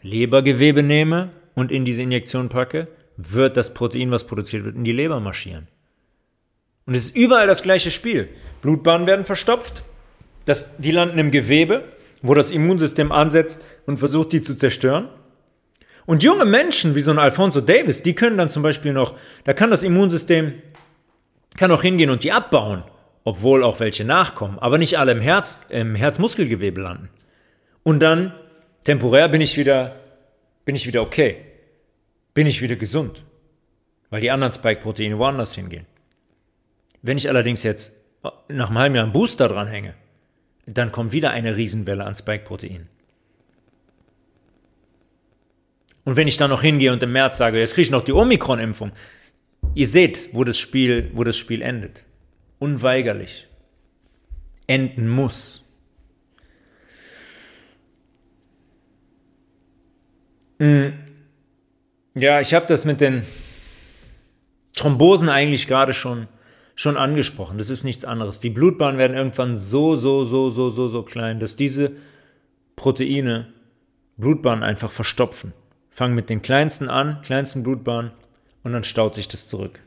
Lebergewebe nehme und in diese Injektion packe, wird das Protein, was produziert wird, in die Leber marschieren. Und es ist überall das gleiche Spiel. Blutbahnen werden verstopft, das, die landen im Gewebe, wo das Immunsystem ansetzt und versucht, die zu zerstören. Und junge Menschen wie so ein Alfonso Davis, die können dann zum Beispiel noch, da kann das Immunsystem, kann auch hingehen und die abbauen, obwohl auch welche nachkommen, aber nicht alle im Herz, im Herzmuskelgewebe landen. Und dann temporär bin ich wieder, bin ich wieder okay. Bin ich wieder gesund. Weil die anderen Spike-Proteine woanders hingehen. Wenn ich allerdings jetzt nach einem halben Jahr einen Booster dran hänge, dann kommt wieder eine Riesenwelle an Spike-Proteinen. Und wenn ich dann noch hingehe und im März sage, jetzt kriege ich noch die Omikron-Impfung, ihr seht, wo das Spiel, wo das Spiel endet. Unweigerlich. Enden muss. Hm. Ja, ich habe das mit den Thrombosen eigentlich gerade schon, schon angesprochen. Das ist nichts anderes. Die Blutbahnen werden irgendwann so, so, so, so, so, so klein, dass diese Proteine Blutbahnen einfach verstopfen. Fangen mit den kleinsten an, kleinsten Blutbahnen, und dann staut sich das zurück.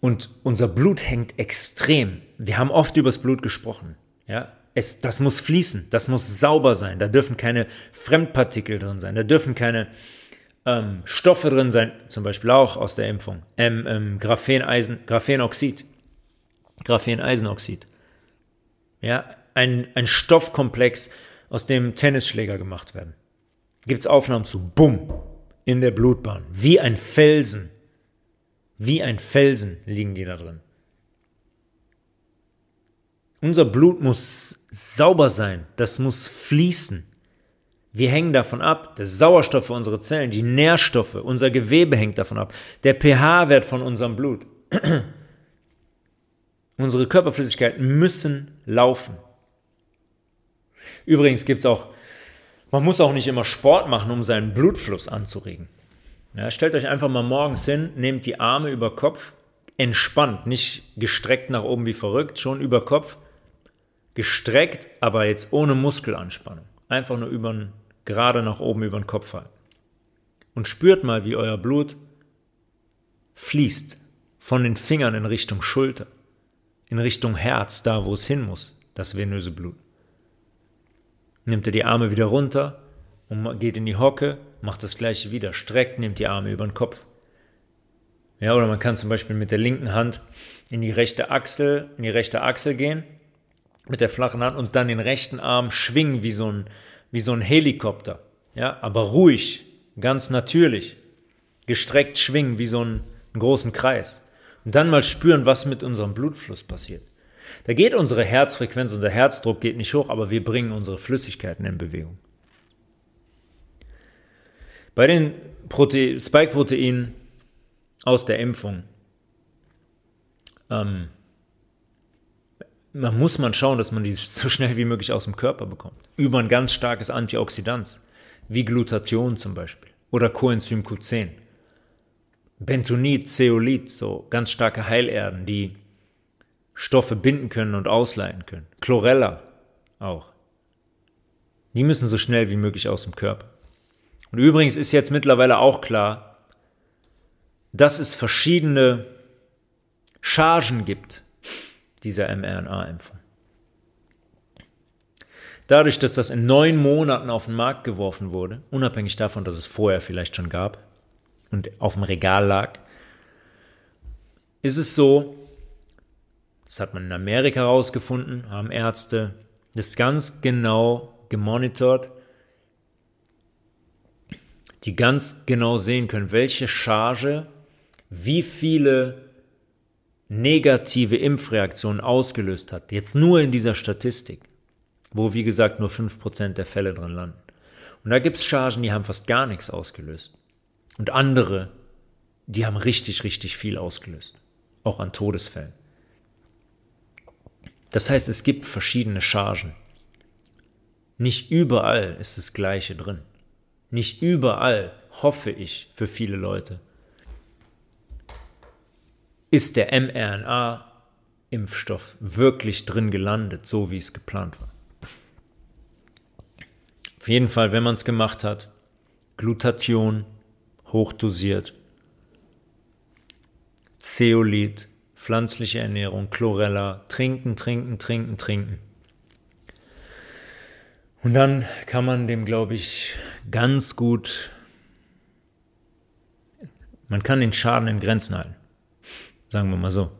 Und unser Blut hängt extrem. Wir haben oft über das Blut gesprochen. Ja, es, das muss fließen, das muss sauber sein. Da dürfen keine Fremdpartikel drin sein, da dürfen keine ähm, Stoffe drin sein, zum Beispiel auch aus der Impfung. Ähm, ähm, Grapheneisen, Graphenoxid. Grapheneisenoxid. Ja, ein, ein Stoffkomplex, aus dem Tennisschläger gemacht werden. Gibt es Aufnahmen zu, bumm, in der Blutbahn. Wie ein Felsen. Wie ein Felsen liegen die da drin. Unser Blut muss sauber sein, das muss fließen. Wir hängen davon ab, der Sauerstoff für unsere Zellen, die Nährstoffe, unser Gewebe hängt davon ab, der pH-Wert von unserem Blut. unsere Körperflüssigkeiten müssen laufen. Übrigens gibt es auch, man muss auch nicht immer Sport machen, um seinen Blutfluss anzuregen. Ja, stellt euch einfach mal morgens hin, nehmt die Arme über Kopf, entspannt, nicht gestreckt nach oben wie verrückt, schon über Kopf gestreckt, aber jetzt ohne Muskelanspannung. Einfach nur über, gerade nach oben über den Kopf halten. Und spürt mal, wie euer Blut fließt von den Fingern in Richtung Schulter, in Richtung Herz, da wo es hin muss, das venöse Blut. Nimmt ihr die Arme wieder runter und geht in die Hocke, macht das gleiche wieder, streckt, nehmt die Arme über den Kopf. Ja, oder man kann zum Beispiel mit der linken Hand in die rechte Achsel, in die rechte Achsel gehen mit der flachen Hand und dann den rechten Arm schwingen wie so ein, wie so ein Helikopter. Ja, aber ruhig, ganz natürlich. Gestreckt schwingen wie so ein, einen großen Kreis. Und dann mal spüren, was mit unserem Blutfluss passiert. Da geht unsere Herzfrequenz, unser Herzdruck geht nicht hoch, aber wir bringen unsere Flüssigkeiten in Bewegung. Bei den Spike-Proteinen aus der Impfung ähm, man muss man schauen, dass man die so schnell wie möglich aus dem Körper bekommt. Über ein ganz starkes Antioxidant, wie Glutathion zum Beispiel oder Coenzym Q10. Bentonit, Zeolit, so ganz starke Heilerden, die Stoffe binden können und ausleiten können. Chlorella auch. Die müssen so schnell wie möglich aus dem Körper. Und übrigens ist jetzt mittlerweile auch klar, dass es verschiedene Chargen gibt dieser mRNA-Impfung. Dadurch, dass das in neun Monaten auf den Markt geworfen wurde, unabhängig davon, dass es vorher vielleicht schon gab und auf dem Regal lag, ist es so, Das hat man in Amerika herausgefunden, haben Ärzte das ganz genau gemonitort, die ganz genau sehen können, welche Charge, wie viele negative Impfreaktionen ausgelöst hat. Jetzt nur in dieser Statistik, wo wie gesagt nur 5% der Fälle drin landen. Und da gibt es Chargen, die haben fast gar nichts ausgelöst. Und andere, die haben richtig, richtig viel ausgelöst. Auch an Todesfällen. Das heißt, es gibt verschiedene Chargen. Nicht überall ist das Gleiche drin. Nicht überall, hoffe ich, für viele Leute, ist der mRNA-Impfstoff wirklich drin gelandet, so wie es geplant war. Auf jeden Fall, wenn man es gemacht hat, Glutathion hochdosiert, Zeolit, pflanzliche Ernährung, Chlorella, trinken, trinken, trinken, trinken. Und dann kann man dem, glaube ich, ganz gut, man kann den Schaden in Grenzen halten. Sagen wir mal so.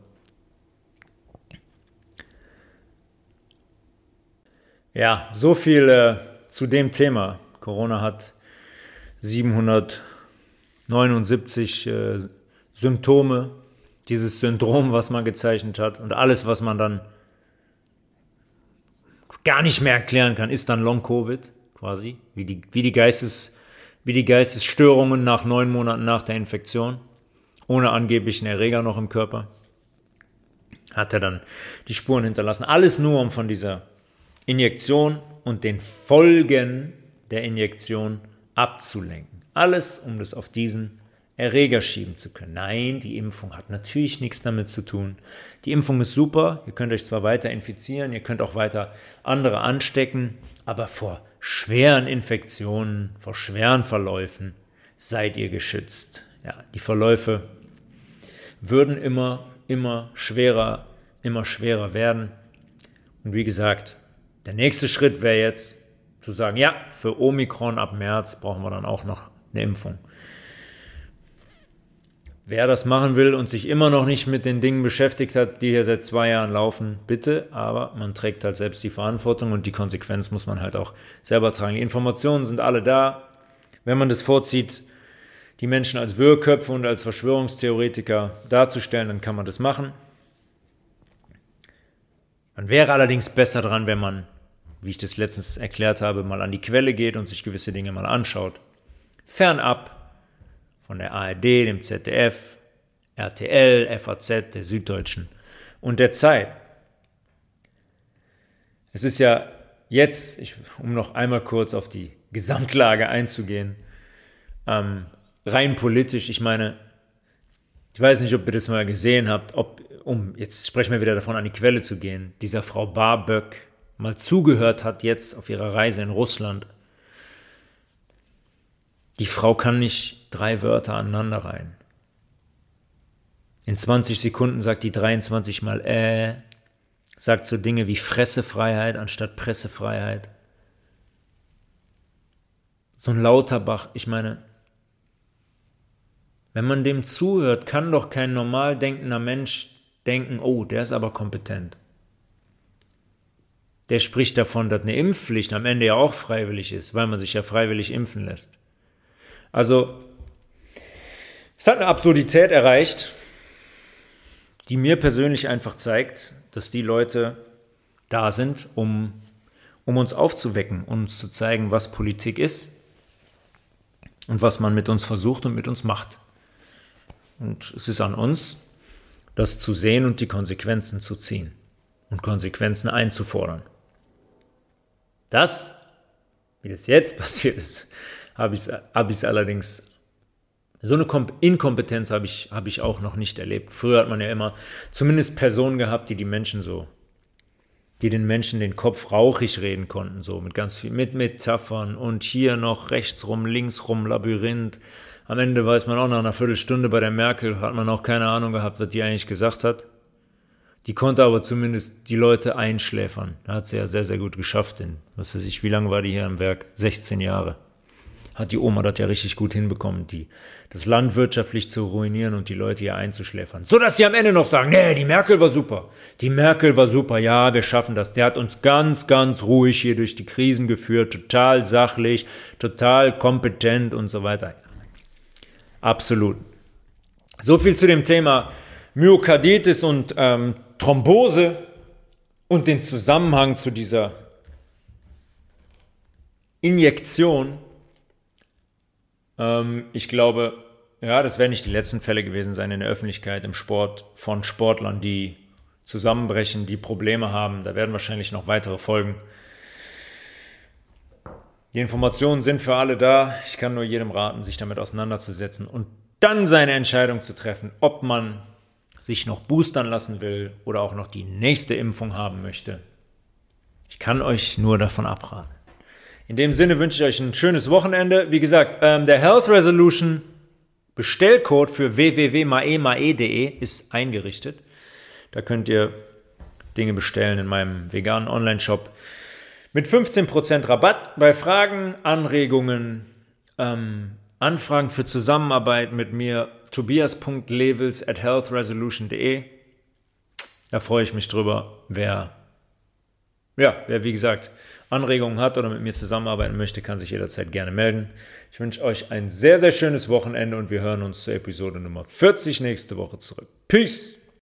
Ja, so viel äh, zu dem Thema. Corona hat 779 äh, Symptome, dieses Syndrom, was man gezeichnet hat und alles, was man dann gar nicht mehr erklären kann, ist dann Long-Covid quasi, wie die, wie, die Geistes, wie die Geistesstörungen nach neun Monaten nach der Infektion ohne angeblichen Erreger noch im Körper. Hat er dann die Spuren hinterlassen. Alles nur, um von dieser Injektion und den Folgen der Injektion abzulenken. Alles, um das auf diesen Erreger schieben zu können. Nein, die Impfung hat natürlich nichts damit zu tun. Die Impfung ist super, ihr könnt euch zwar weiter infizieren, ihr könnt auch weiter andere anstecken, aber vor schweren Infektionen, vor schweren Verläufen seid ihr geschützt. Ja, die Verläufe würden immer, immer schwerer, immer schwerer werden. Und wie gesagt, der nächste Schritt wäre jetzt zu sagen, ja, für Omikron ab März brauchen wir dann auch noch eine Impfung. Wer das machen will und sich immer noch nicht mit den Dingen beschäftigt hat, die hier seit zwei Jahren laufen, bitte, aber man trägt halt selbst die Verantwortung und die Konsequenz muss man halt auch selber tragen. Die Informationen sind alle da. Wenn man das vorzieht, die Menschen als Wirrköpfe und als Verschwörungstheoretiker darzustellen, dann kann man das machen. Man wäre allerdings besser dran, wenn man, wie ich das letztens erklärt habe, mal an die Quelle geht und sich gewisse Dinge mal anschaut. Fernab von der ARD, dem ZDF, RTL, FAZ, der Süddeutschen und der Zeit. Es ist ja jetzt, ich, um noch einmal kurz auf die Gesamtlage einzugehen, ähm, rein politisch, ich meine, ich weiß nicht, ob ihr das mal gesehen habt, ob, um, jetzt sprechen wir wieder davon, an die Quelle zu gehen, dieser Frau Barböck mal zugehört hat jetzt auf ihrer Reise in Russland. Die Frau kann nicht drei Wörter aneinander rein. In 20 Sekunden sagt die 23 mal äh, sagt so Dinge wie Fressefreiheit anstatt Pressefreiheit. So ein Lauterbach, ich meine, wenn man dem zuhört, kann doch kein normal denkender Mensch denken, oh, der ist aber kompetent. Der spricht davon, dass eine Impfpflicht am Ende ja auch freiwillig ist, weil man sich ja freiwillig impfen lässt. Also, es hat eine Absurdität erreicht, die mir persönlich einfach zeigt, dass die Leute da sind, um, um uns aufzuwecken, uns zu zeigen, was Politik ist und was man mit uns versucht und mit uns macht. Und es ist an uns, das zu sehen und die Konsequenzen zu ziehen und Konsequenzen einzufordern. Das, wie das jetzt passiert ist, habe ich es hab allerdings, so eine Inkompetenz habe ich, hab ich auch noch nicht erlebt. Früher hat man ja immer zumindest Personen gehabt, die die Menschen so, die den Menschen den Kopf rauchig reden konnten, so mit ganz viel, mit Metaphern und hier noch rechts rum, links rum, Labyrinth am Ende weiß man auch nach einer Viertelstunde bei der Merkel, hat man auch keine Ahnung gehabt, was die eigentlich gesagt hat. Die konnte aber zumindest die Leute einschläfern. Da hat sie ja sehr, sehr gut geschafft. In, was weiß ich, wie lange war die hier am Werk? 16 Jahre. Hat die Oma das ja richtig gut hinbekommen, die, das Land wirtschaftlich zu ruinieren und die Leute hier einzuschläfern. So dass sie am Ende noch sagen, nee, die Merkel war super. Die Merkel war super, ja, wir schaffen das. Der hat uns ganz, ganz ruhig hier durch die Krisen geführt, total sachlich, total kompetent und so weiter. Absolut. So viel zu dem Thema Myokarditis und ähm, Thrombose und den Zusammenhang zu dieser Injektion ähm, ich glaube, ja, das werden nicht die letzten Fälle gewesen sein in der Öffentlichkeit im Sport von Sportlern, die zusammenbrechen, die Probleme haben. Da werden wahrscheinlich noch weitere folgen. Die Informationen sind für alle da. Ich kann nur jedem raten, sich damit auseinanderzusetzen und dann seine Entscheidung zu treffen, ob man sich noch boostern lassen will oder auch noch die nächste Impfung haben möchte. Ich kann euch nur davon abraten. In dem Sinne wünsche ich euch ein schönes Wochenende. Wie gesagt, ähm, der Health Resolution Bestellcode für www.maemae.de ist eingerichtet. Da könnt ihr Dinge bestellen in meinem veganen Online-Shop mit 15% Rabatt bei Fragen, Anregungen, ähm, Anfragen für Zusammenarbeit mit mir tobias.levels at healthresolution.de. Da freue ich mich drüber, wer, ja, wer wie gesagt Anregungen hat oder mit mir zusammenarbeiten möchte, kann sich jederzeit gerne melden. Ich wünsche euch ein sehr, sehr schönes Wochenende und wir hören uns zur Episode Nummer 40 nächste Woche zurück. Peace!